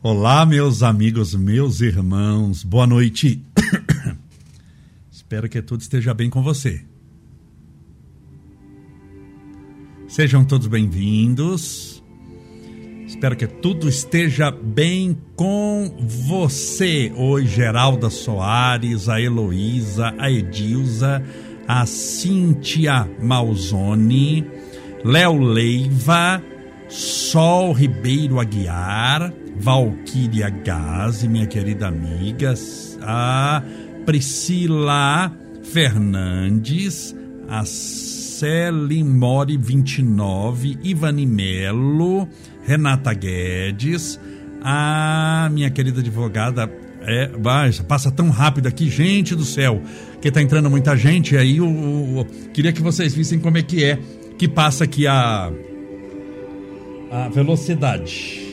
Olá, meus amigos, meus irmãos, boa noite. Espero que tudo esteja bem com você. Sejam todos bem-vindos. Espero que tudo esteja bem com você. Oi, Geralda Soares, a Heloísa, a Edilza, a Cíntia Malzone, Léo Leiva, Sol Ribeiro Aguiar, Valquíria Gazi, minha querida amiga, a Priscila Fernandes, a Celimore 29, Ivani Melo, Renata Guedes, a minha querida advogada é, passa tão rápido aqui, gente do céu, que tá entrando muita gente aí, o, o, queria que vocês vissem como é que é que passa aqui a a velocidade.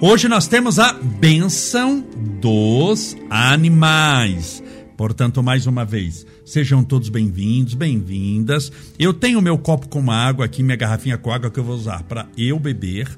Hoje nós temos a benção dos animais. Portanto, mais uma vez, sejam todos bem-vindos, bem-vindas. Eu tenho meu copo com água aqui, minha garrafinha com água que eu vou usar para eu beber.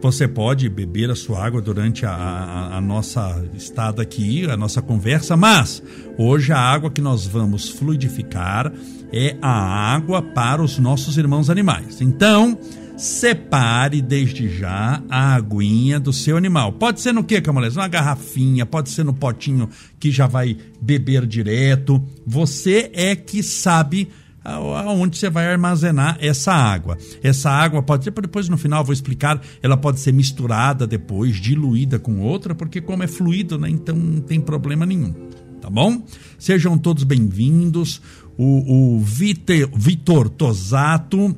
Você pode beber a sua água durante a, a, a, nossa estada aqui, a nossa conversa, mas hoje a água que nós vamos fluidificar é a água para os nossos irmãos animais. Então, separe desde já a aguinha do seu animal. Pode ser no que, Camolés? Uma garrafinha, pode ser no potinho que já vai beber direto. Você é que sabe aonde você vai armazenar essa água. Essa água pode ser, depois no final vou explicar, ela pode ser misturada depois, diluída com outra, porque como é fluido, né, então não tem problema nenhum, tá bom? Sejam todos bem-vindos. O, o Vitor Tosato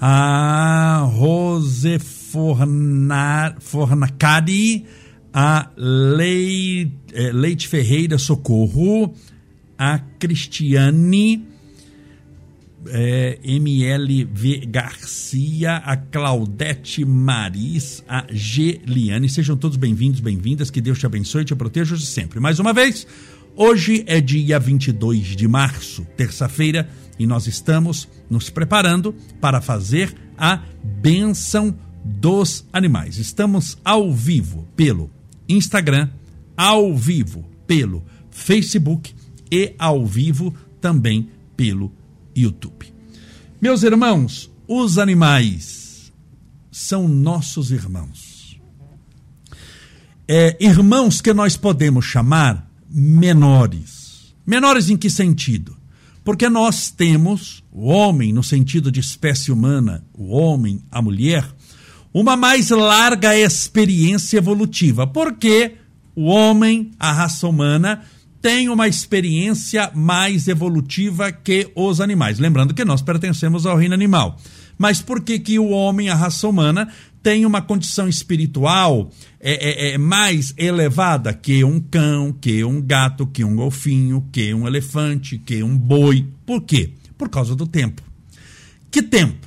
a Rose Forna, Fornacari, a Leite, eh, Leite Ferreira Socorro, a Cristiane, é, MLV Garcia, a Claudete Maris, a Geliane. Sejam todos bem-vindos, bem-vindas. Que Deus te abençoe e te proteja sempre. Mais uma vez, hoje é dia 22 de março, terça-feira e nós estamos nos preparando para fazer a benção dos animais. Estamos ao vivo pelo Instagram, ao vivo pelo Facebook e ao vivo também pelo YouTube. Meus irmãos, os animais são nossos irmãos. É, irmãos que nós podemos chamar menores. Menores em que sentido? Porque nós temos, o homem, no sentido de espécie humana, o homem, a mulher, uma mais larga experiência evolutiva. Porque o homem, a raça humana, tem uma experiência mais evolutiva que os animais. Lembrando que nós pertencemos ao reino animal. Mas por que, que o homem, a raça humana, tem uma condição espiritual é, é, é, mais elevada que um cão, que um gato, que um golfinho, que um elefante, que um boi. Por quê? Por causa do tempo. Que tempo?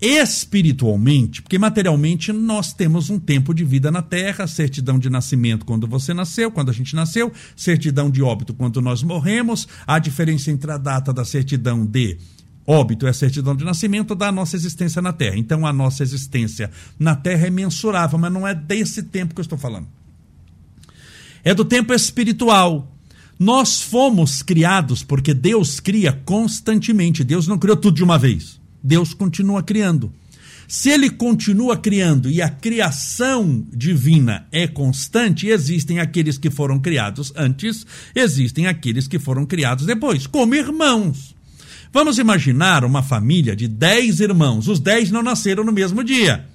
Espiritualmente, porque materialmente nós temos um tempo de vida na Terra, certidão de nascimento quando você nasceu, quando a gente nasceu, certidão de óbito quando nós morremos, a diferença entre a data da certidão de Óbito é a certidão de nascimento da nossa existência na Terra. Então a nossa existência na Terra é mensurável, mas não é desse tempo que eu estou falando. É do tempo espiritual. Nós fomos criados porque Deus cria constantemente. Deus não criou tudo de uma vez. Deus continua criando. Se ele continua criando e a criação divina é constante, existem aqueles que foram criados antes, existem aqueles que foram criados depois, como irmãos. Vamos imaginar uma família de 10 irmãos. Os 10 não nasceram no mesmo dia.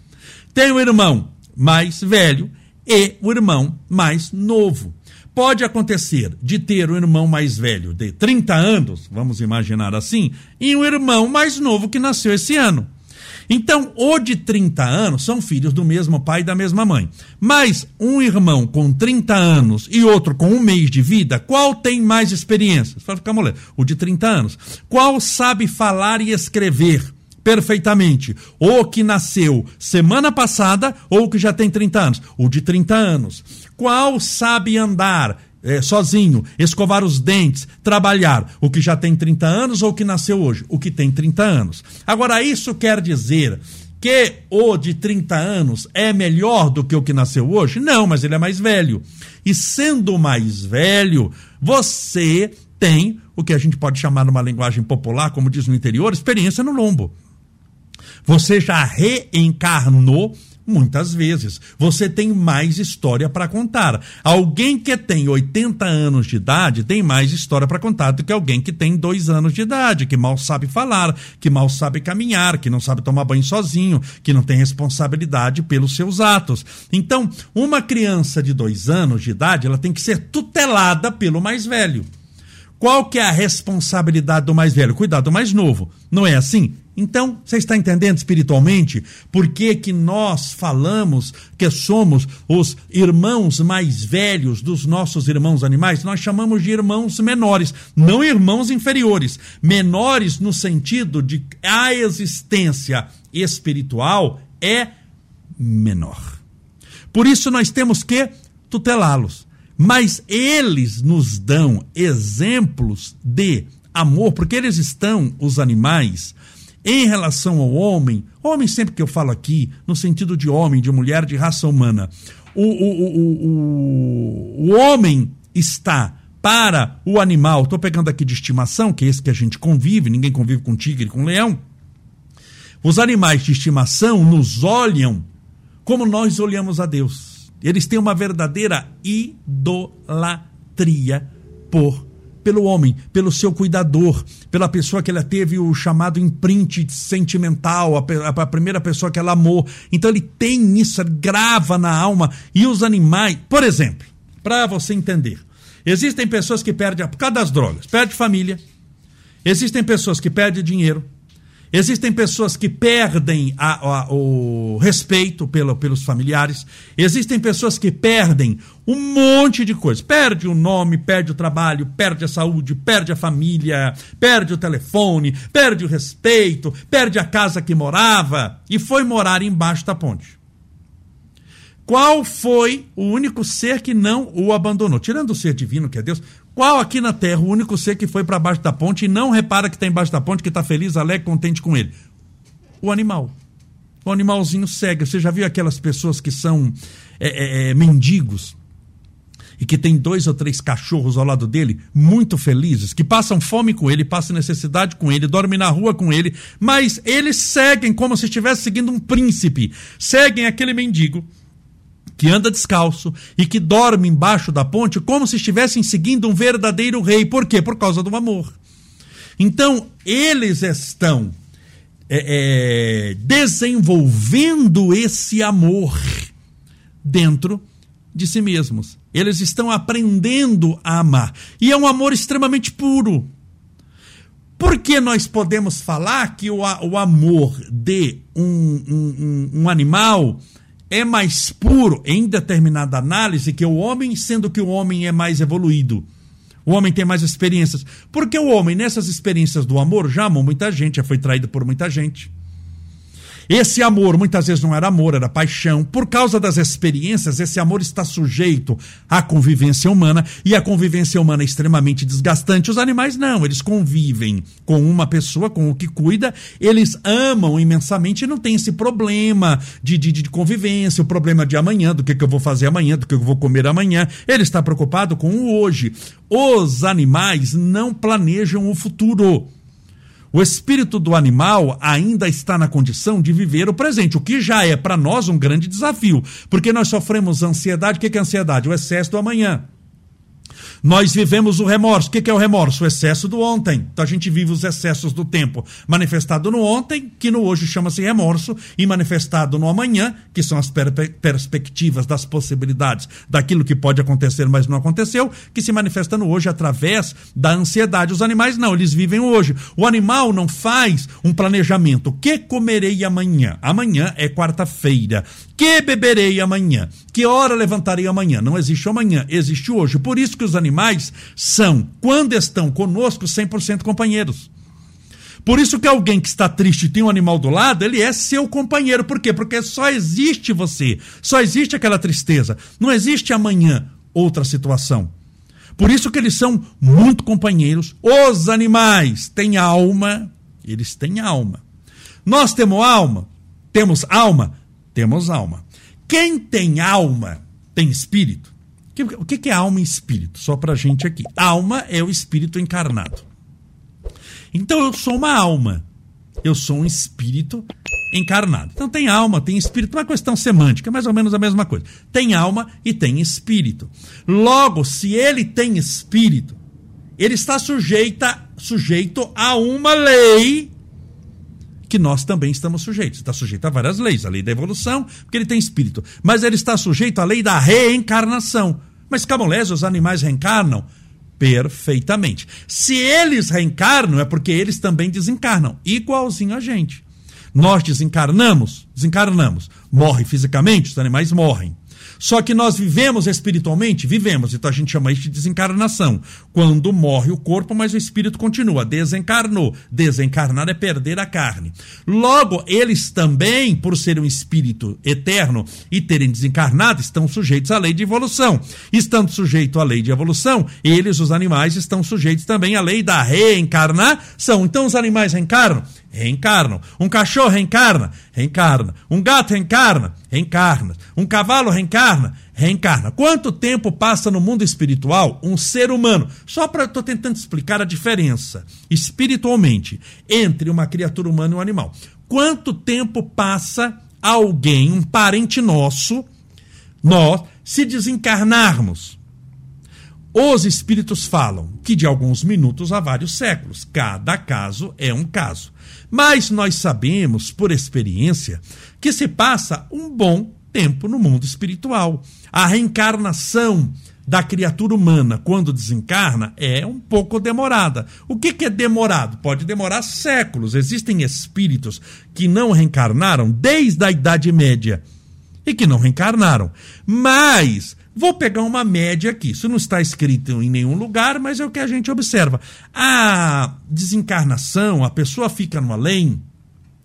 Tem o irmão mais velho e o irmão mais novo. Pode acontecer de ter o irmão mais velho de 30 anos, vamos imaginar assim, e um irmão mais novo que nasceu esse ano. Então, o de 30 anos são filhos do mesmo pai e da mesma mãe. Mas um irmão com 30 anos e outro com um mês de vida, qual tem mais experiência? Vai ficar mulher. O de 30 anos. Qual sabe falar e escrever? perfeitamente. O que nasceu semana passada ou que já tem 30 anos. O de 30 anos. Qual sabe andar? É, sozinho, escovar os dentes, trabalhar, o que já tem 30 anos ou o que nasceu hoje? O que tem 30 anos. Agora, isso quer dizer que o de 30 anos é melhor do que o que nasceu hoje? Não, mas ele é mais velho. E sendo mais velho, você tem o que a gente pode chamar numa linguagem popular, como diz no interior, experiência no lombo. Você já reencarnou Muitas vezes. Você tem mais história para contar. Alguém que tem 80 anos de idade tem mais história para contar do que alguém que tem dois anos de idade, que mal sabe falar, que mal sabe caminhar, que não sabe tomar banho sozinho, que não tem responsabilidade pelos seus atos. Então, uma criança de dois anos de idade, ela tem que ser tutelada pelo mais velho. Qual que é a responsabilidade do mais velho? Cuidar do mais novo. Não é assim? Então, você está entendendo espiritualmente por que, que nós falamos que somos os irmãos mais velhos dos nossos irmãos animais? Nós chamamos de irmãos menores, não irmãos inferiores. Menores no sentido de a existência espiritual é menor. Por isso nós temos que tutelá-los. Mas eles nos dão exemplos de amor, porque eles estão, os animais, em relação ao homem, homem sempre que eu falo aqui, no sentido de homem, de mulher, de raça humana, o, o, o, o, homem está para o animal, estou pegando aqui de estimação, que é esse que a gente convive, ninguém convive com tigre, com leão. Os animais de estimação nos olham como nós olhamos a Deus. Eles têm uma verdadeira idolatria por pelo homem, pelo seu cuidador, pela pessoa que ela teve o chamado imprint sentimental, a, a primeira pessoa que ela amou. Então ele tem isso, grava na alma. E os animais, por exemplo, para você entender, existem pessoas que perdem, por causa das drogas, perde família, existem pessoas que perdem dinheiro, Existem pessoas que perdem a, a, o respeito pelo, pelos familiares. Existem pessoas que perdem um monte de coisas. Perde o nome, perde o trabalho, perde a saúde, perde a família, perde o telefone, perde o respeito, perde a casa que morava e foi morar embaixo da ponte. Qual foi o único ser que não o abandonou? Tirando o ser divino, que é Deus, qual aqui na Terra o único ser que foi para baixo da ponte e não repara que está embaixo da ponte, que está feliz, alegre, contente com ele? O animal. O animalzinho segue. Você já viu aquelas pessoas que são é, é, é, mendigos e que tem dois ou três cachorros ao lado dele, muito felizes, que passam fome com ele, passam necessidade com ele, dormem na rua com ele, mas eles seguem como se estivesse seguindo um príncipe. Seguem aquele mendigo que anda descalço e que dorme embaixo da ponte como se estivessem seguindo um verdadeiro rei. Por quê? Por causa do amor. Então, eles estão é, é, desenvolvendo esse amor dentro de si mesmos. Eles estão aprendendo a amar. E é um amor extremamente puro. Porque nós podemos falar que o, o amor de um, um, um, um animal é mais puro em determinada análise que o homem, sendo que o homem é mais evoluído. O homem tem mais experiências. Porque o homem, nessas experiências do amor, já amou muita gente, já foi traído por muita gente. Esse amor muitas vezes não era amor, era paixão. Por causa das experiências, esse amor está sujeito à convivência humana e a convivência humana é extremamente desgastante. Os animais não, eles convivem com uma pessoa, com o que cuida, eles amam imensamente e não tem esse problema de, de, de convivência, o problema de amanhã, do que, que eu vou fazer amanhã, do que eu vou comer amanhã. Ele está preocupado com o hoje. Os animais não planejam o futuro. O espírito do animal ainda está na condição de viver o presente, o que já é para nós um grande desafio, porque nós sofremos ansiedade. O que é ansiedade? O excesso do amanhã. Nós vivemos o remorso. O que é o remorso? O excesso do ontem. Então a gente vive os excessos do tempo manifestado no ontem, que no hoje chama-se remorso, e manifestado no amanhã, que são as per perspectivas das possibilidades daquilo que pode acontecer, mas não aconteceu, que se manifesta no hoje através da ansiedade. Os animais não, eles vivem o hoje. O animal não faz um planejamento. O que comerei amanhã? Amanhã é quarta-feira. Que beberei amanhã? Que hora levantarei amanhã? Não existe amanhã, existe hoje. Por isso que os animais são, quando estão conosco, 100% companheiros. Por isso que alguém que está triste e tem um animal do lado, ele é seu companheiro. Por quê? Porque só existe você, só existe aquela tristeza. Não existe amanhã outra situação. Por isso que eles são muito companheiros. Os animais têm alma, eles têm alma. Nós temos alma? Temos alma? Temos alma. Quem tem alma tem espírito? O que é alma e espírito? Só pra gente aqui. Alma é o espírito encarnado. Então eu sou uma alma. Eu sou um espírito encarnado. Então tem alma, tem espírito, uma questão semântica, mais ou menos a mesma coisa. Tem alma e tem espírito. Logo, se ele tem espírito, ele está sujeita, sujeito a uma lei que nós também estamos sujeitos. Está sujeito a várias leis, a lei da evolução, porque ele tem espírito. Mas ele está sujeito à lei da reencarnação. Mas camolés, os animais reencarnam? Perfeitamente. Se eles reencarnam, é porque eles também desencarnam, igualzinho a gente. Nós desencarnamos, desencarnamos. Morre fisicamente, os animais morrem. Só que nós vivemos espiritualmente? Vivemos. Então a gente chama isso de desencarnação. Quando morre o corpo, mas o espírito continua. Desencarnou. Desencarnar é perder a carne. Logo, eles também, por serem um espírito eterno e terem desencarnado, estão sujeitos à lei de evolução. Estando sujeitos à lei de evolução, eles, os animais, estão sujeitos também à lei da reencarnação. Então os animais reencarnam? Reencarnam. Um cachorro reencarna? Reencarna. Um gato reencarna? Reencarna. Um cavalo reencarna? Reencarna. Quanto tempo passa no mundo espiritual um ser humano? Só para estou tentando explicar a diferença espiritualmente entre uma criatura humana e um animal. Quanto tempo passa alguém, um parente nosso, nós, se desencarnarmos? Os espíritos falam que de alguns minutos a vários séculos. Cada caso é um caso. Mas nós sabemos, por experiência, que se passa um bom tempo no mundo espiritual. A reencarnação da criatura humana quando desencarna é um pouco demorada. O que, que, é demorado? Pode demorar séculos. Existem espíritos que não reencarnaram desde a Idade Média e que não reencarnaram. Mas Vou pegar uma média aqui. Isso não está escrito em nenhum lugar, mas é o que a gente observa. A desencarnação, a pessoa fica no além,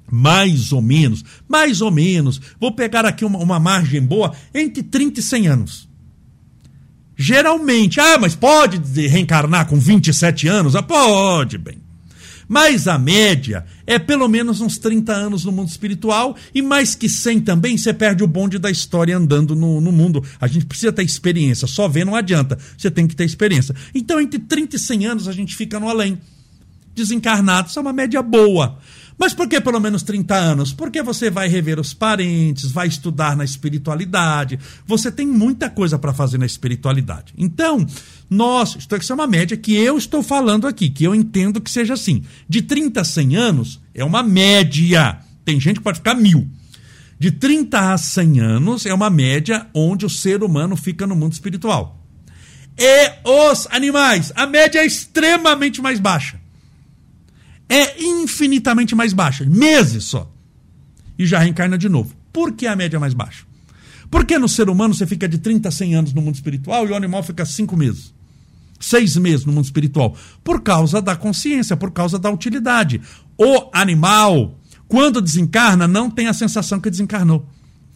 mais ou menos, mais ou menos, vou pegar aqui uma, uma margem boa, entre 30 e 100 anos. Geralmente, ah, mas pode reencarnar com 27 anos? Ah, pode, bem. Mas a média é pelo menos uns 30 anos no mundo espiritual e mais que 100 também, você perde o bonde da história andando no, no mundo. A gente precisa ter experiência, só ver não adianta, você tem que ter experiência. Então, entre 30 e 100 anos a gente fica no além. Desencarnado, isso é uma média boa. Mas por que pelo menos 30 anos? Porque você vai rever os parentes, vai estudar na espiritualidade. Você tem muita coisa para fazer na espiritualidade. Então, nós, isso é uma média que eu estou falando aqui, que eu entendo que seja assim. De 30 a 100 anos é uma média. Tem gente que pode ficar mil. De 30 a 100 anos é uma média onde o ser humano fica no mundo espiritual. E os animais, a média é extremamente mais baixa é infinitamente mais baixa, meses só. E já reencarna de novo. Por que a média é mais baixa? Porque no ser humano você fica de 30 a 100 anos no mundo espiritual e o animal fica 5 meses. Seis meses no mundo espiritual. Por causa da consciência, por causa da utilidade. O animal, quando desencarna, não tem a sensação que desencarnou.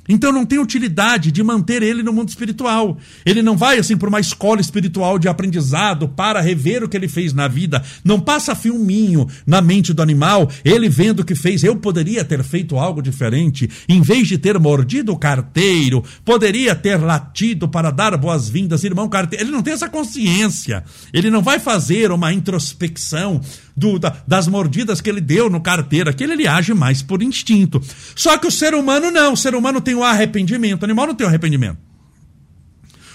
Então não tem utilidade de manter ele no mundo espiritual. Ele não vai assim para uma escola espiritual de aprendizado para rever o que ele fez na vida. Não passa filminho na mente do animal, ele vendo o que fez. Eu poderia ter feito algo diferente. Em vez de ter mordido o carteiro, poderia ter latido para dar boas-vindas, irmão carteiro. Ele não tem essa consciência. Ele não vai fazer uma introspecção do, da, das mordidas que ele deu no carteiro. Aquele ele age mais por instinto. Só que o ser humano não. O ser humano tem o arrependimento. O animal não tem o arrependimento.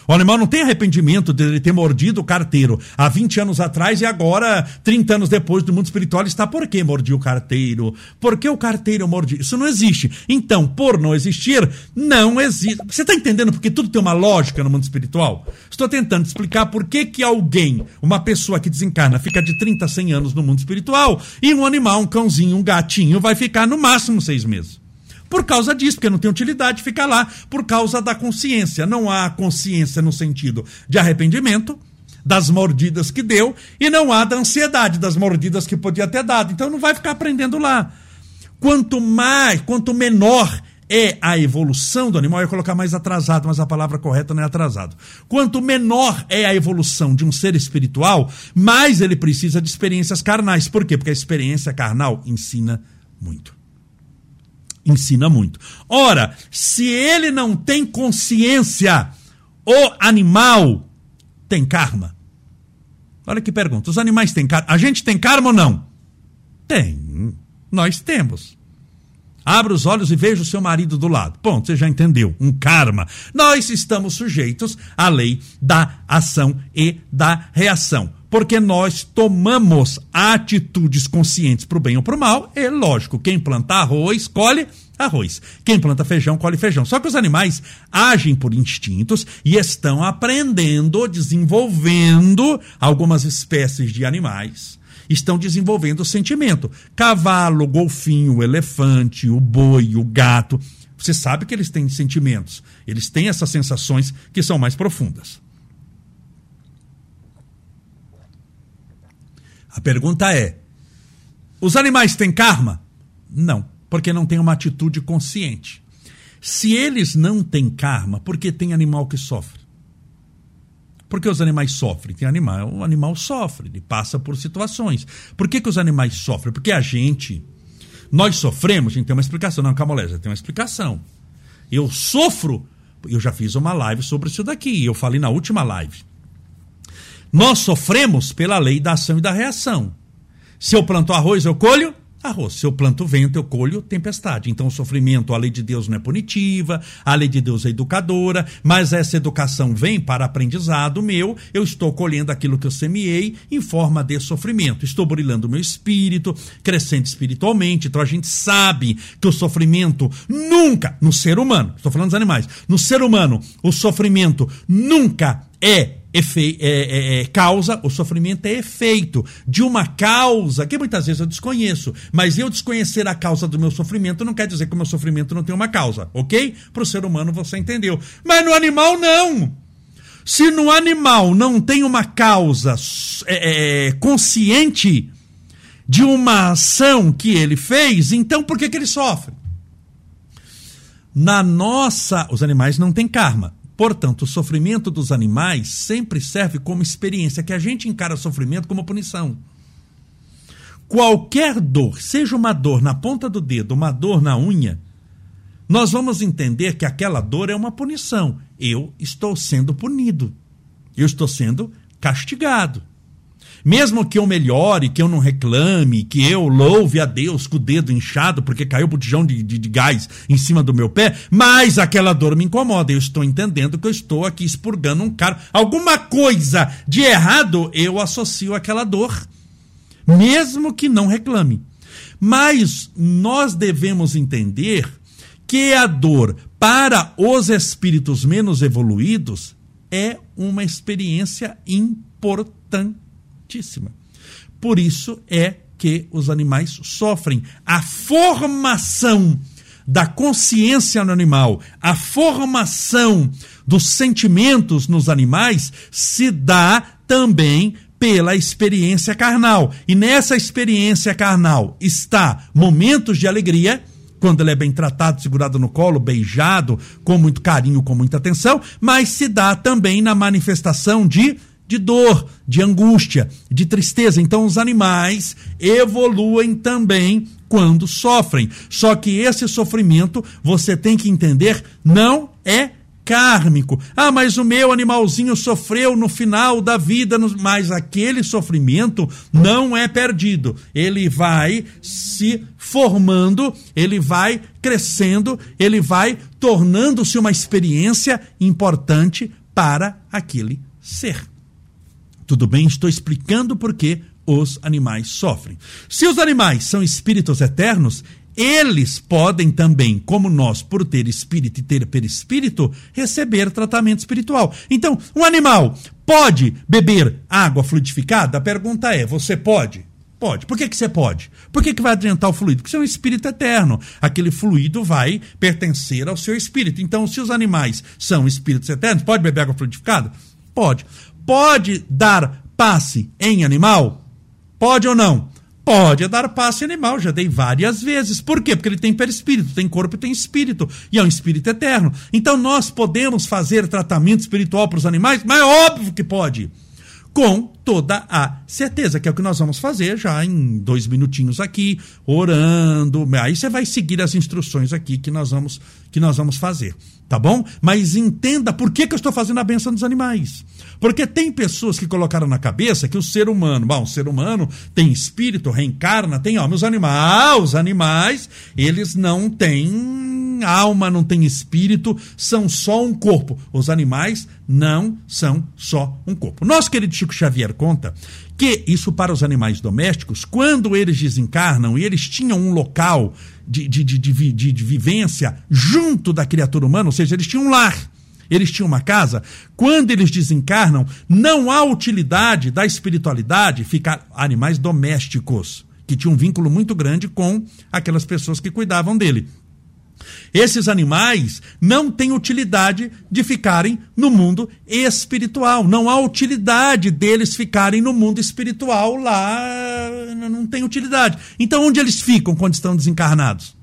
O animal não tem arrependimento de ter mordido o carteiro há 20 anos atrás e agora, 30 anos depois do mundo espiritual, está por que mordi o carteiro? Por que o carteiro mordi? Isso não existe. Então, por não existir, não existe. Você está entendendo porque tudo tem uma lógica no mundo espiritual? Estou tentando explicar por que, que alguém, uma pessoa que desencarna, fica de 30 a 100 anos no mundo espiritual e um animal, um cãozinho, um gatinho, vai ficar no máximo seis meses. Por causa disso, porque não tem utilidade ficar lá, por causa da consciência. Não há consciência no sentido de arrependimento das mordidas que deu e não há da ansiedade das mordidas que podia ter dado. Então não vai ficar aprendendo lá. Quanto mais, quanto menor é a evolução do animal, eu ia colocar mais atrasado, mas a palavra correta não é atrasado. Quanto menor é a evolução de um ser espiritual, mais ele precisa de experiências carnais. Por quê? Porque a experiência carnal ensina muito. Ensina muito. Ora, se ele não tem consciência, o animal tem karma. Olha que pergunta: os animais têm karma? A gente tem karma ou não? Tem. Nós temos. Abra os olhos e veja o seu marido do lado. Ponto, você já entendeu. Um karma. Nós estamos sujeitos à lei da ação e da reação. Porque nós tomamos atitudes conscientes para o bem ou para o mal. É lógico, quem planta arroz, colhe arroz. Quem planta feijão, colhe feijão. Só que os animais agem por instintos e estão aprendendo, desenvolvendo algumas espécies de animais estão desenvolvendo o sentimento. Cavalo, golfinho, elefante, o boi, o gato. Você sabe que eles têm sentimentos. Eles têm essas sensações que são mais profundas. A pergunta é: os animais têm karma? Não, porque não têm uma atitude consciente. Se eles não têm karma, por que tem animal que sofre? Por que os animais sofrem? Tem animal, o animal sofre, ele passa por situações. Por que, que os animais sofrem? Porque a gente, nós sofremos, a gente tem uma explicação. Não, calma, Lésia, tem uma explicação. Eu sofro, eu já fiz uma live sobre isso daqui, eu falei na última live. Nós sofremos pela lei da ação e da reação. Se eu planto arroz, eu colho Arroz, se eu planto vento, eu colho tempestade. Então, o sofrimento, a lei de Deus não é punitiva, a lei de Deus é educadora, mas essa educação vem para aprendizado meu. Eu estou colhendo aquilo que eu semeei em forma de sofrimento. Estou brilhando o meu espírito, crescendo espiritualmente. Então, a gente sabe que o sofrimento nunca, no ser humano, estou falando dos animais, no ser humano, o sofrimento nunca é Efe, é, é, é, causa, o sofrimento é efeito de uma causa que muitas vezes eu desconheço. Mas eu desconhecer a causa do meu sofrimento não quer dizer que o meu sofrimento não tem uma causa, ok? Para o ser humano você entendeu. Mas no animal, não. Se no animal não tem uma causa é, é, consciente de uma ação que ele fez, então por que, que ele sofre? Na nossa. Os animais não têm karma. Portanto, o sofrimento dos animais sempre serve como experiência, que a gente encara sofrimento como punição. Qualquer dor, seja uma dor na ponta do dedo, uma dor na unha, nós vamos entender que aquela dor é uma punição. Eu estou sendo punido. Eu estou sendo castigado. Mesmo que eu melhore, que eu não reclame, que eu louve a Deus com o dedo inchado porque caiu o botijão de, de, de, gás em cima do meu pé, mas aquela dor me incomoda. Eu estou entendendo que eu estou aqui expurgando um cara. Alguma coisa de errado eu associo àquela dor, mesmo que não reclame. Mas nós devemos entender que a dor para os espíritos menos evoluídos é uma experiência importante altíssima. Por isso é que os animais sofrem. A formação da consciência no animal, a formação dos sentimentos nos animais se dá também pela experiência carnal. E nessa experiência carnal está momentos de alegria, quando ele é bem tratado, segurado no colo, beijado, com muito carinho, com muita atenção, mas se dá também na manifestação de de dor, de angústia, de tristeza. Então, os animais evoluem também quando sofrem. Só que esse sofrimento, você tem que entender, não é kármico. Ah, mas o meu animalzinho sofreu no final da vida, mas aquele sofrimento não é perdido. Ele vai se formando, ele vai crescendo, ele vai tornando-se uma experiência importante para aquele ser. Tudo bem, estou explicando por que os animais sofrem. Se os animais são espíritos eternos, eles podem também, como nós, por ter espírito e ter perispírito, receber tratamento espiritual. Então, um animal pode beber água fluidificada? A pergunta é: você pode? Pode. Por que, que você pode? Por que, que vai adiantar o fluido? Porque você é um espírito eterno. Aquele fluido vai pertencer ao seu espírito. Então, se os animais são espíritos eternos, pode beber água fluidificada? Pode pode dar passe em animal? Pode ou não? Pode dar passe animal, já dei várias vezes. Por quê? Porque ele tem perispírito, tem corpo e tem espírito. E é um espírito eterno. Então nós podemos fazer tratamento espiritual para os animais? Mas é óbvio que pode. Com toda a certeza, que é o que nós vamos fazer já em dois minutinhos aqui, orando. Aí você vai seguir as instruções aqui que nós vamos, que nós vamos fazer. Tá bom? Mas entenda por que, que eu estou fazendo a benção dos animais. Porque tem pessoas que colocaram na cabeça que o ser humano, bom, o ser humano tem espírito, reencarna, tem alma. Animais, os animais, eles não têm alma, não têm espírito, são só um corpo. Os animais não são só um corpo. Nosso querido Chico Xavier conta que isso para os animais domésticos, quando eles desencarnam e eles tinham um local de, de, de, de, de vivência junto da criatura humana, ou seja, eles tinham um lar eles tinham uma casa, quando eles desencarnam, não há utilidade da espiritualidade ficar animais domésticos, que tinham um vínculo muito grande com aquelas pessoas que cuidavam dele. Esses animais não têm utilidade de ficarem no mundo espiritual. Não há utilidade deles ficarem no mundo espiritual lá. Não tem utilidade. Então, onde eles ficam quando estão desencarnados?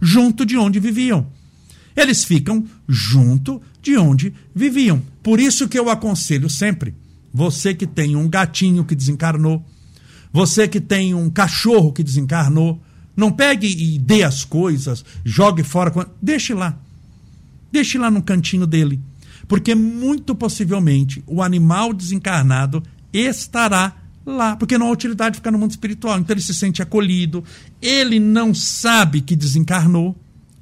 Junto de onde viviam. Eles ficam junto de onde viviam. Por isso que eu aconselho sempre, você que tem um gatinho que desencarnou, você que tem um cachorro que desencarnou, não pegue e dê as coisas, jogue fora. Deixe lá. Deixe lá no cantinho dele. Porque muito possivelmente o animal desencarnado estará lá. Porque não há utilidade de ficar no mundo espiritual. Então ele se sente acolhido. Ele não sabe que desencarnou.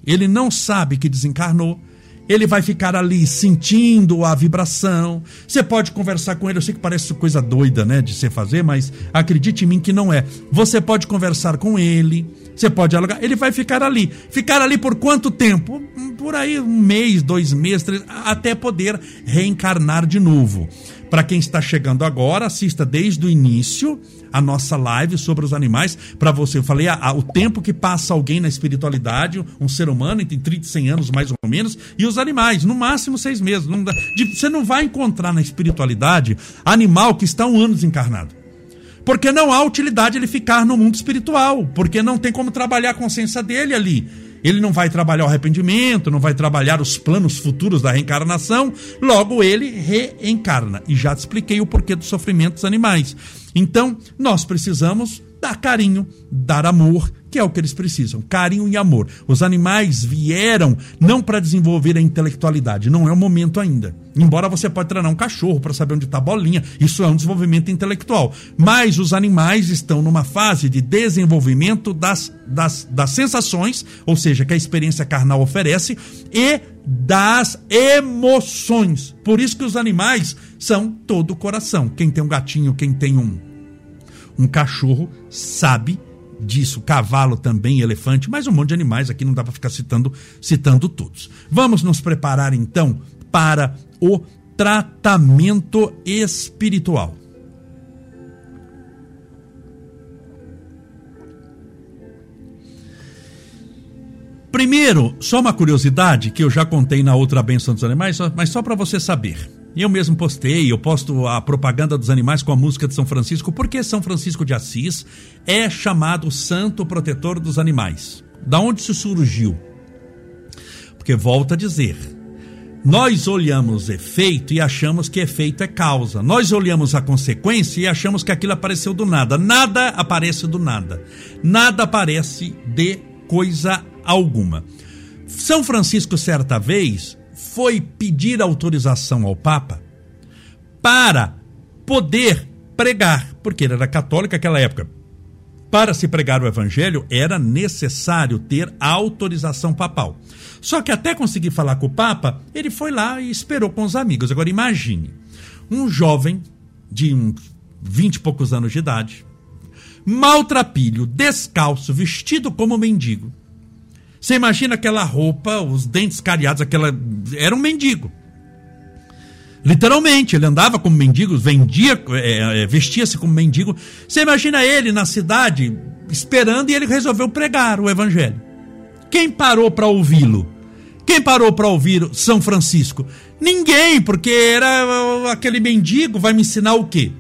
Ele não sabe que desencarnou ele vai ficar ali sentindo a vibração. Você pode conversar com ele, eu sei que parece coisa doida, né, de se fazer, mas acredite em mim que não é. Você pode conversar com ele, você pode dialogar, ele vai ficar ali. Ficar ali por quanto tempo? Por aí um mês, dois meses, três, até poder reencarnar de novo. Para quem está chegando agora, assista desde o início a nossa live sobre os animais. Para você, eu falei o tempo que passa alguém na espiritualidade, um ser humano, entre 30 e 100 anos mais ou menos, e os animais, no máximo seis meses. Não dá, de, você não vai encontrar na espiritualidade animal que está um ano desencarnado. Porque não há utilidade ele ficar no mundo espiritual, porque não tem como trabalhar a consciência dele ali. Ele não vai trabalhar o arrependimento, não vai trabalhar os planos futuros da reencarnação, logo ele reencarna. E já te expliquei o porquê do sofrimento dos animais. Então, nós precisamos dar carinho, dar amor, que é o que eles precisam, carinho e amor. Os animais vieram não para desenvolver a intelectualidade, não é o momento ainda. Embora você pode treinar um cachorro para saber onde está a bolinha, isso é um desenvolvimento intelectual. Mas os animais estão numa fase de desenvolvimento das, das, das sensações, ou seja, que a experiência carnal oferece, e das emoções. Por isso que os animais são todo o coração. Quem tem um gatinho, quem tem um, um cachorro, sabe disso, cavalo também, elefante, mais um monte de animais aqui, não dá para ficar citando, citando todos. Vamos nos preparar então para o tratamento espiritual. Primeiro, só uma curiosidade que eu já contei na outra benção dos animais, mas só para você saber. Eu mesmo postei, eu posto a propaganda dos animais com a música de São Francisco, porque São Francisco de Assis é chamado santo protetor dos animais. Da onde isso surgiu? Porque volta a dizer, nós olhamos efeito e achamos que efeito é causa. Nós olhamos a consequência e achamos que aquilo apareceu do nada. Nada aparece do nada. Nada aparece de coisa alguma. São Francisco, certa vez, foi pedir autorização ao Papa para poder pregar, porque ele era católico naquela época. Para se pregar o evangelho era necessário ter autorização papal. Só que até conseguir falar com o Papa, ele foi lá e esperou com os amigos. Agora imagine, um jovem de uns 20 e poucos anos de idade, maltrapilho, descalço, vestido como mendigo, você imagina aquela roupa, os dentes cariados, aquela. Era um mendigo. Literalmente, ele andava como mendigo, vendia, é, é, vestia-se como mendigo. Você imagina ele na cidade esperando e ele resolveu pregar o evangelho. Quem parou para ouvi-lo? Quem parou para ouvir São Francisco? Ninguém, porque era aquele mendigo, vai me ensinar o quê?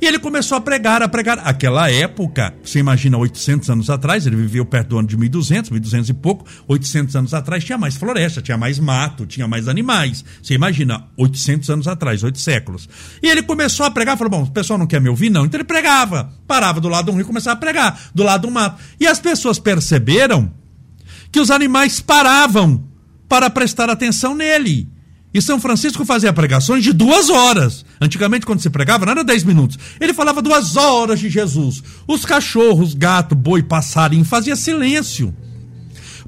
E ele começou a pregar, a pregar. Aquela época, você imagina 800 anos atrás, ele viveu perto do ano de 1200, 1200 e pouco, 800 anos atrás tinha mais floresta, tinha mais mato, tinha mais animais. Você imagina, 800 anos atrás, oito séculos. E ele começou a pregar, falou, bom, o pessoal não quer me ouvir não, então ele pregava. Parava do lado de um rio e começava a pregar, do lado do mato. E as pessoas perceberam que os animais paravam para prestar atenção nele. E São Francisco fazia pregações de duas horas. Antigamente, quando se pregava, não era dez minutos. Ele falava duas horas de Jesus. Os cachorros, gato, boi, passarinho, fazia silêncio.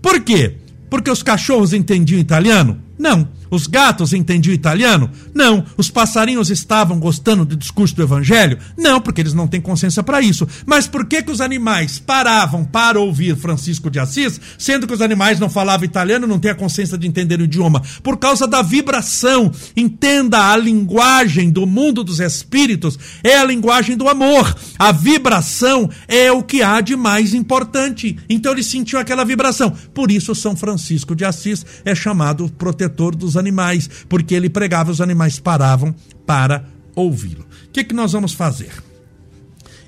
Por quê? Porque os cachorros entendiam italiano? Não. Os gatos entendiam italiano? Não. Os passarinhos estavam gostando do discurso do evangelho? Não, porque eles não têm consciência para isso. Mas por que, que os animais paravam para ouvir Francisco de Assis, sendo que os animais não falavam italiano, não têm a consciência de entender o idioma? Por causa da vibração. Entenda a linguagem do mundo dos espíritos, é a linguagem do amor. A vibração é o que há de mais importante. Então ele sentiu aquela vibração. Por isso São Francisco de Assis é chamado protetor dos animais, porque ele pregava, os animais paravam para ouvi-lo. O que, que nós vamos fazer?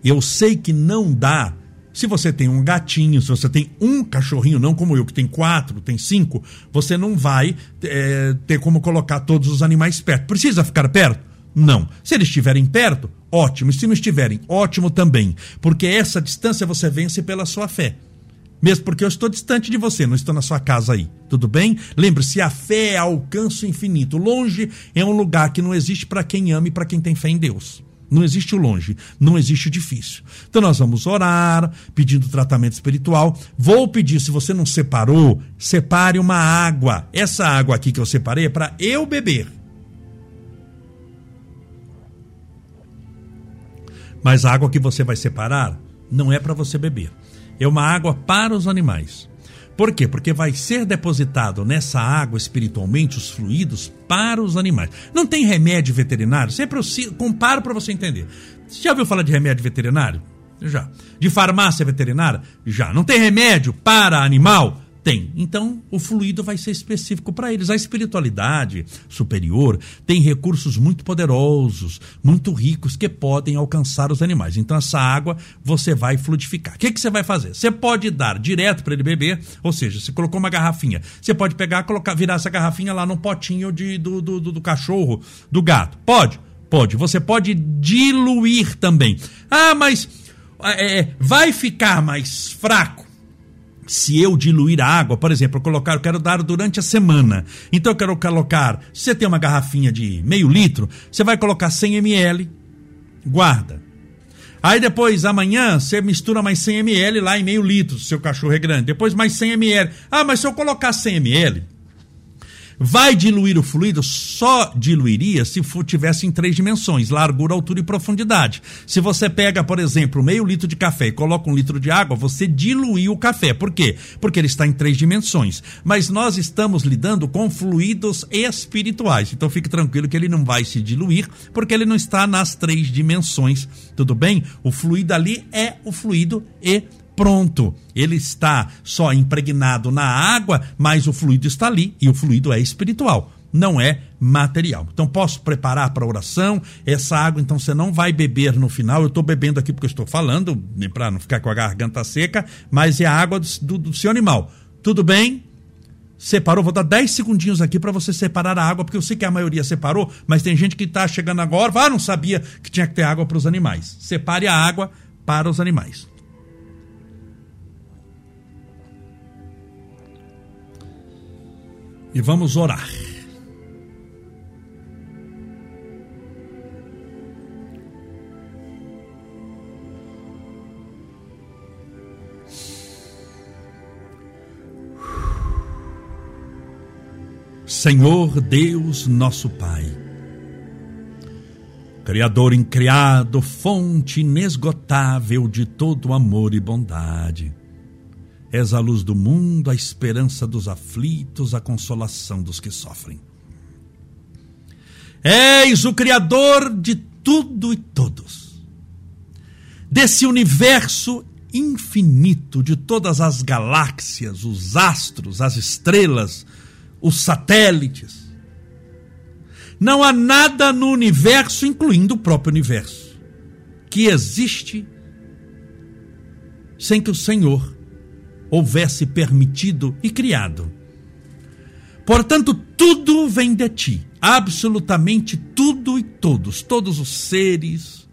Eu sei que não dá. Se você tem um gatinho, se você tem um cachorrinho, não como eu, que tem quatro, tem cinco, você não vai é, ter como colocar todos os animais perto. Precisa ficar perto? Não. Se eles estiverem perto, ótimo. E se não estiverem, ótimo também. Porque essa distância você vence pela sua fé. Mesmo porque eu estou distante de você, não estou na sua casa aí. Tudo bem? Lembre-se, a fé é alcance infinito. Longe é um lugar que não existe para quem ama e para quem tem fé em Deus. Não existe o longe, não existe o difícil. Então nós vamos orar, pedindo tratamento espiritual. Vou pedir, se você não separou, separe uma água. Essa água aqui que eu separei é para eu beber. Mas a água que você vai separar não é para você beber é uma água para os animais. Por quê? Porque vai ser depositado nessa água espiritualmente os fluidos para os animais. Não tem remédio veterinário? Sempre eu comparo para você entender. Você já ouviu falar de remédio veterinário? Já. De farmácia veterinária? Já. Não tem remédio para animal? Tem. Então, o fluido vai ser específico para eles. A espiritualidade superior tem recursos muito poderosos, muito ricos, que podem alcançar os animais. Então, essa água você vai fluidificar. O que, que você vai fazer? Você pode dar direto para ele beber, ou seja, você colocou uma garrafinha. Você pode pegar, colocar, virar essa garrafinha lá no potinho de, do, do, do, do cachorro, do gato. Pode? Pode. Você pode diluir também. Ah, mas é, vai ficar mais fraco se eu diluir a água, por exemplo, eu colocar, eu quero dar durante a semana. Então eu quero colocar, se você tem uma garrafinha de meio litro, você vai colocar 100 ml, guarda. Aí depois, amanhã, você mistura mais 100 ml lá em meio litro, se seu cachorro é grande. Depois mais 100 ml. Ah, mas se eu colocar 100 ml, Vai diluir o fluido? Só diluiria se tivesse em três dimensões: largura, altura e profundidade. Se você pega, por exemplo, meio litro de café e coloca um litro de água, você diluiu o café. Por quê? Porque ele está em três dimensões. Mas nós estamos lidando com fluidos espirituais. Então fique tranquilo que ele não vai se diluir, porque ele não está nas três dimensões. Tudo bem? O fluido ali é o fluido espiritual pronto. Ele está só impregnado na água, mas o fluido está ali e o fluido é espiritual, não é material. Então posso preparar para oração. Essa água, então você não vai beber no final. Eu estou bebendo aqui porque eu estou falando, para não ficar com a garganta seca, mas é a água do, do, do seu animal. Tudo bem? separou, vou dar 10 segundinhos aqui para você separar a água, porque eu sei que a maioria separou, mas tem gente que está chegando agora, ah, não sabia que tinha que ter água para os animais. Separe a água para os animais. E vamos orar. Senhor Deus, nosso Pai, Criador incriado, fonte inesgotável de todo amor e bondade. És a luz do mundo, a esperança dos aflitos, a consolação dos que sofrem. És o Criador de tudo e todos. Desse universo infinito, de todas as galáxias, os astros, as estrelas, os satélites. Não há nada no universo, incluindo o próprio universo, que existe sem que o Senhor houvesse permitido e criado. Portanto, tudo vem de ti, absolutamente tudo e todos, todos os seres,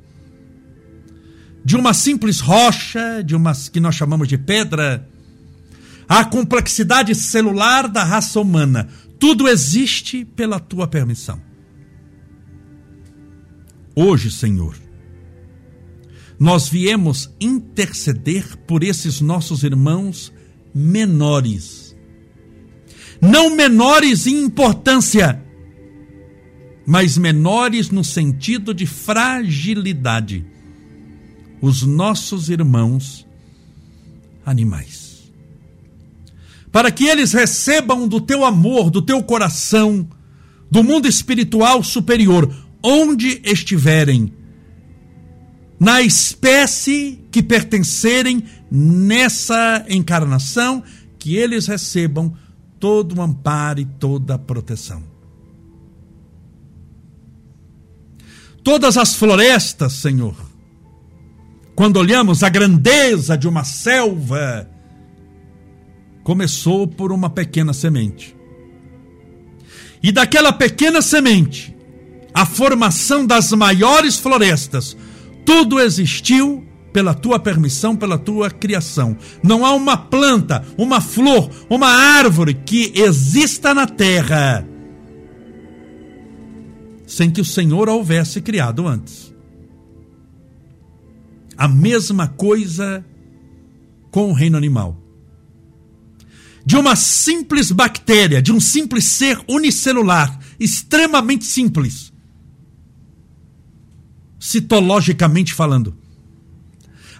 de uma simples rocha, de uma que nós chamamos de pedra, a complexidade celular da raça humana, tudo existe pela tua permissão. Hoje, Senhor, nós viemos interceder por esses nossos irmãos menores. Não menores em importância, mas menores no sentido de fragilidade. Os nossos irmãos animais. Para que eles recebam do teu amor, do teu coração, do mundo espiritual superior, onde estiverem na espécie que pertencerem nessa encarnação, que eles recebam todo o amparo e toda a proteção. Todas as florestas, Senhor, quando olhamos a grandeza de uma selva, começou por uma pequena semente. E daquela pequena semente, a formação das maiores florestas, tudo existiu pela tua permissão, pela tua criação. Não há uma planta, uma flor, uma árvore que exista na terra sem que o Senhor a houvesse criado antes. A mesma coisa com o reino animal. De uma simples bactéria, de um simples ser unicelular, extremamente simples, citologicamente falando.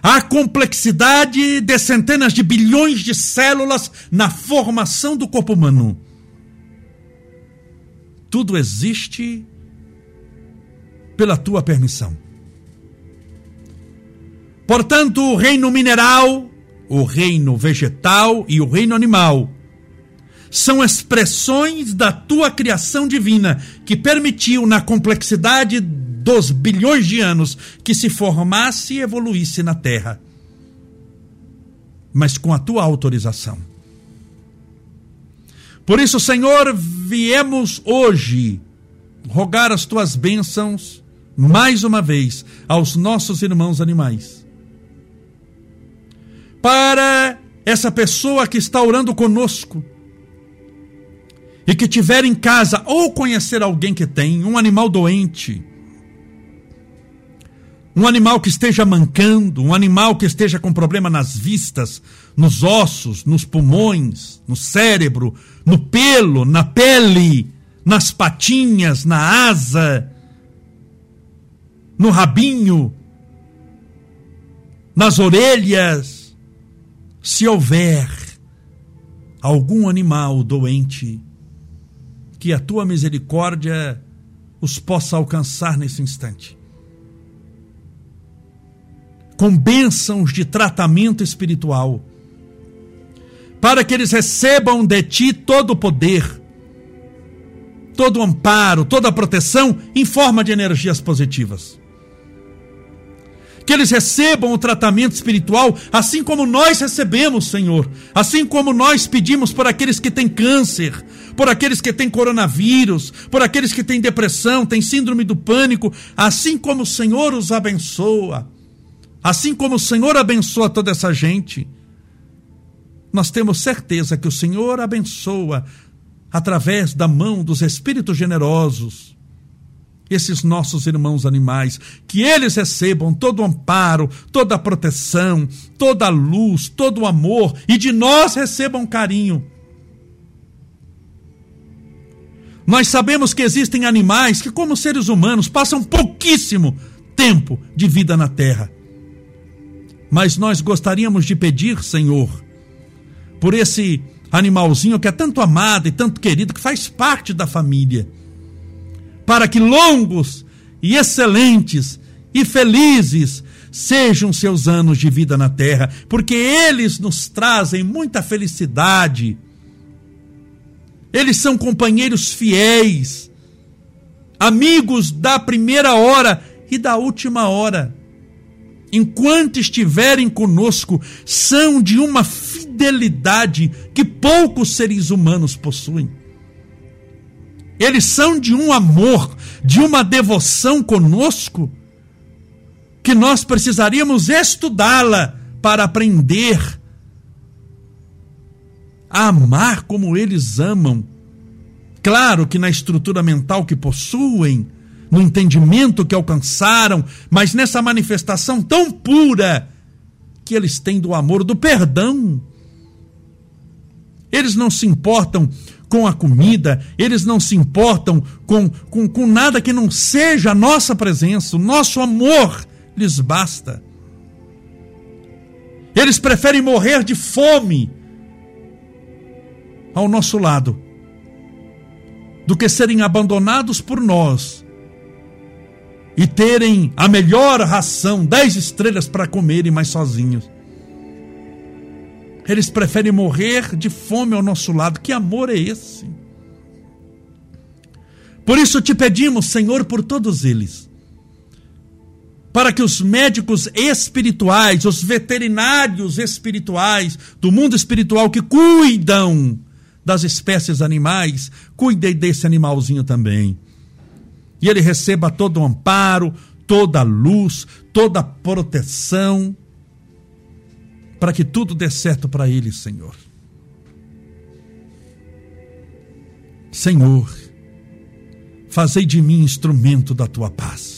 A complexidade de centenas de bilhões de células na formação do corpo humano. Tudo existe pela tua permissão. Portanto, o reino mineral, o reino vegetal e o reino animal são expressões da tua criação divina que permitiu, na complexidade dos bilhões de anos que se formasse e evoluísse na Terra, mas com a tua autorização. Por isso, Senhor, viemos hoje rogar as tuas bênçãos mais uma vez aos nossos irmãos animais. Para essa pessoa que está orando conosco e que tiver em casa ou conhecer alguém que tem um animal doente, um animal que esteja mancando, um animal que esteja com problema nas vistas, nos ossos, nos pulmões, no cérebro, no pelo, na pele, nas patinhas, na asa, no rabinho, nas orelhas. Se houver algum animal doente, que a tua misericórdia os possa alcançar nesse instante com bênçãos de tratamento espiritual, para que eles recebam de ti todo o poder, todo o amparo, toda a proteção em forma de energias positivas. Que eles recebam o tratamento espiritual, assim como nós recebemos, Senhor. Assim como nós pedimos por aqueles que têm câncer, por aqueles que têm coronavírus, por aqueles que têm depressão, têm síndrome do pânico, assim como o Senhor os abençoa Assim como o Senhor abençoa toda essa gente, nós temos certeza que o Senhor abençoa através da mão dos espíritos generosos esses nossos irmãos animais, que eles recebam todo o amparo, toda a proteção, toda a luz, todo o amor e de nós recebam carinho. Nós sabemos que existem animais que, como seres humanos, passam pouquíssimo tempo de vida na terra. Mas nós gostaríamos de pedir, Senhor, por esse animalzinho que é tanto amado e tanto querido, que faz parte da família, para que longos e excelentes e felizes sejam seus anos de vida na terra, porque eles nos trazem muita felicidade. Eles são companheiros fiéis, amigos da primeira hora e da última hora enquanto estiverem conosco, são de uma fidelidade que poucos seres humanos possuem. Eles são de um amor, de uma devoção conosco, que nós precisaríamos estudá-la para aprender a amar como eles amam. Claro que na estrutura mental que possuem, no entendimento que alcançaram, mas nessa manifestação tão pura que eles têm do amor, do perdão. Eles não se importam com a comida, eles não se importam com, com, com nada que não seja a nossa presença, o nosso amor lhes basta. Eles preferem morrer de fome ao nosso lado do que serem abandonados por nós e terem a melhor ração, dez estrelas para comerem mais sozinhos. Eles preferem morrer de fome ao nosso lado. Que amor é esse? Por isso te pedimos, Senhor, por todos eles, para que os médicos espirituais, os veterinários espirituais do mundo espiritual que cuidam das espécies animais, cuidem desse animalzinho também e ele receba todo o amparo, toda a luz, toda a proteção, para que tudo dê certo para ele, Senhor. Senhor, fazei de mim instrumento da tua paz.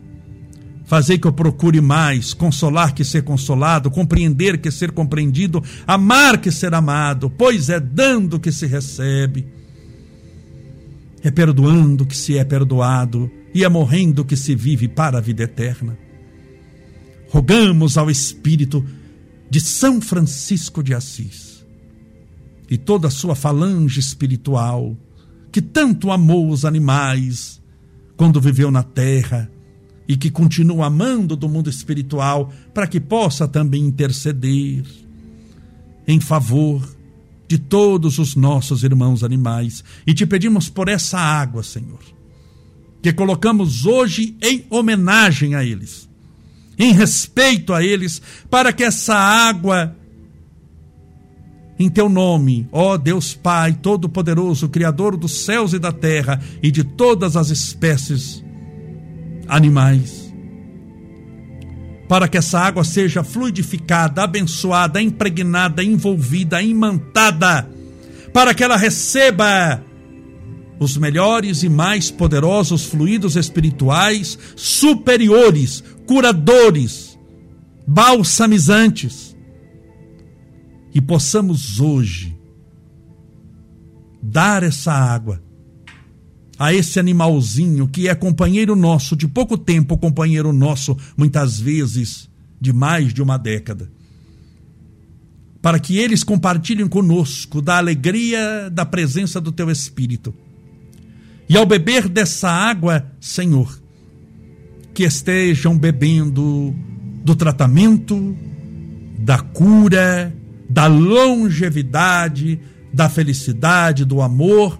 Fazei que eu procure mais consolar que ser consolado, compreender que ser compreendido, amar que ser amado, pois é dando que se recebe, é perdoando que se é perdoado, e é morrendo que se vive para a vida eterna. Rogamos ao Espírito de São Francisco de Assis e toda a sua falange espiritual, que tanto amou os animais quando viveu na terra e que continua amando do mundo espiritual, para que possa também interceder em favor de todos os nossos irmãos animais. E te pedimos por essa água, Senhor, que colocamos hoje em homenagem a eles, em respeito a eles, para que essa água em teu nome, ó Deus Pai Todo-Poderoso, Criador dos céus e da terra e de todas as espécies animais. Para que essa água seja fluidificada, abençoada, impregnada, envolvida, imantada, para que ela receba os melhores e mais poderosos fluidos espirituais superiores, curadores, balsamizantes, e possamos hoje dar essa água a esse animalzinho que é companheiro nosso de pouco tempo, companheiro nosso muitas vezes de mais de uma década. Para que eles compartilhem conosco da alegria da presença do teu Espírito. E ao beber dessa água, Senhor, que estejam bebendo do tratamento, da cura, da longevidade, da felicidade, do amor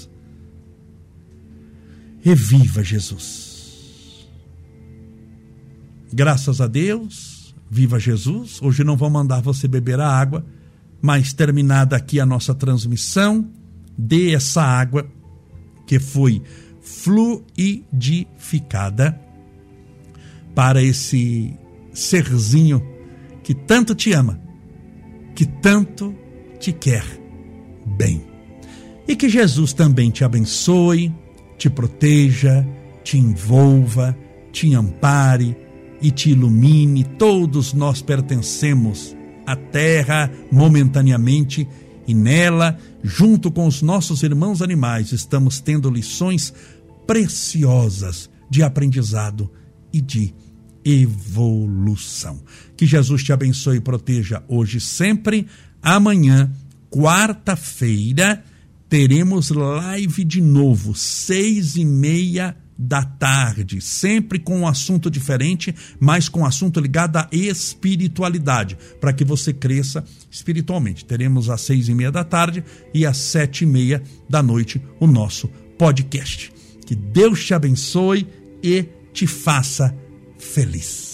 e viva Jesus. Graças a Deus, Viva Jesus! Hoje não vou mandar você beber a água, mas terminada aqui a nossa transmissão, dê essa água que foi fluidificada para esse serzinho que tanto te ama, que tanto te quer bem. E que Jesus também te abençoe, te proteja, te envolva, te ampare e te ilumine. Todos nós pertencemos à terra momentaneamente e nela, junto com os nossos irmãos animais, estamos tendo lições preciosas de aprendizado e de evolução. Que Jesus te abençoe e proteja hoje e sempre. Amanhã, quarta-feira, teremos live de novo, seis e meia da tarde, sempre com um assunto diferente, mas com um assunto ligado à espiritualidade, para que você cresça espiritualmente. Teremos às seis e meia da tarde e às sete e meia da noite o nosso podcast. Que Deus te abençoe e te faça feliz.